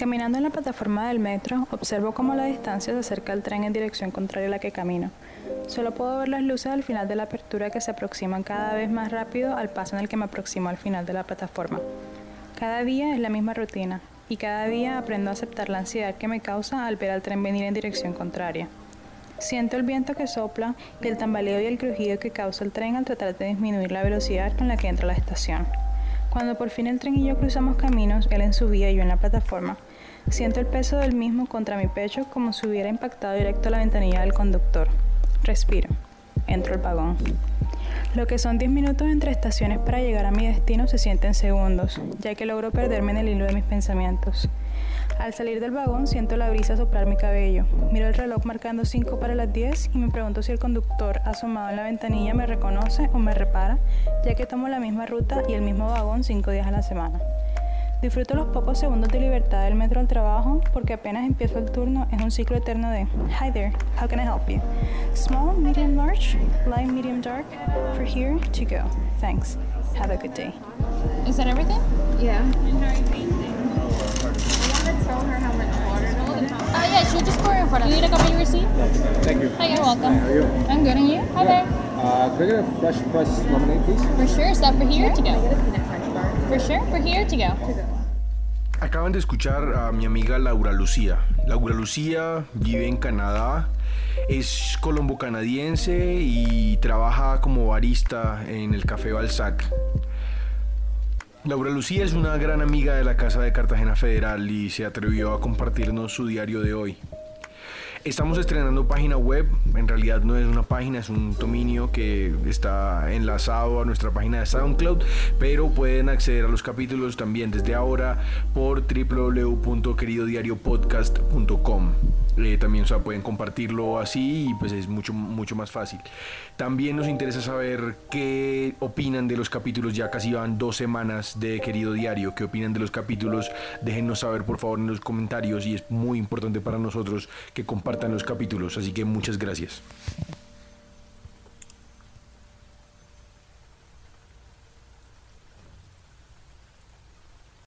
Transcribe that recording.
Caminando en la plataforma del metro, observo cómo la distancia se acerca al tren en dirección contraria a la que camino. Solo puedo ver las luces al final de la apertura que se aproximan cada vez más rápido al paso en el que me aproximo al final de la plataforma. Cada día es la misma rutina, y cada día aprendo a aceptar la ansiedad que me causa al ver al tren venir en dirección contraria. Siento el viento que sopla y el tambaleo y el crujido que causa el tren al tratar de disminuir la velocidad con la que entra a la estación. Cuando por fin el tren y yo cruzamos caminos, él en su vía y yo en la plataforma, siento el peso del mismo contra mi pecho como si hubiera impactado directo la ventanilla del conductor. Respiro. Entro al vagón. Lo que son 10 minutos entre estaciones para llegar a mi destino se sienten segundos, ya que logro perderme en el hilo de mis pensamientos. Al salir del vagón siento la brisa soplar mi cabello. Miro el reloj marcando 5 para las 10 y me pregunto si el conductor asomado en la ventanilla me reconoce o me repara, ya que tomo la misma ruta y el mismo vagón 5 días a la semana. Disfruto los pocos segundos de libertad del metro al trabajo porque apenas empiezo el turno es un ciclo eterno de Hi there, how can I help you? Small, medium, large, light, medium, dark, for here to go. Thanks. Have a good day. Is that everything? Yeah. tell her how much water to put? Uh, yeah, she'll just pour it in front of you. need a copy of your receipt? Thank you. Hi, you're welcome. How are you? I'm good, and you? Hi there. Uh, could I get a fresh pressed lemonade, please? For sure, is that for here or to I go? Acaban de escuchar a mi amiga Laura Lucía. Laura Lucía vive en Canadá, es colombo-canadiense y trabaja como barista en el Café Balzac. Laura Lucía es una gran amiga de la Casa de Cartagena Federal y se atrevió a compartirnos su diario de hoy. Estamos estrenando página web, en realidad no es una página, es un dominio que está enlazado a nuestra página de SoundCloud, pero pueden acceder a los capítulos también desde ahora por www.queridodiariopodcast.com. Eh, también pueden compartirlo así y pues es mucho, mucho más fácil. También nos interesa saber qué opinan de los capítulos, ya casi van dos semanas de Querido Diario, qué opinan de los capítulos, déjennos saber por favor en los comentarios y es muy importante para nosotros que compartan los capítulos, así que muchas gracias.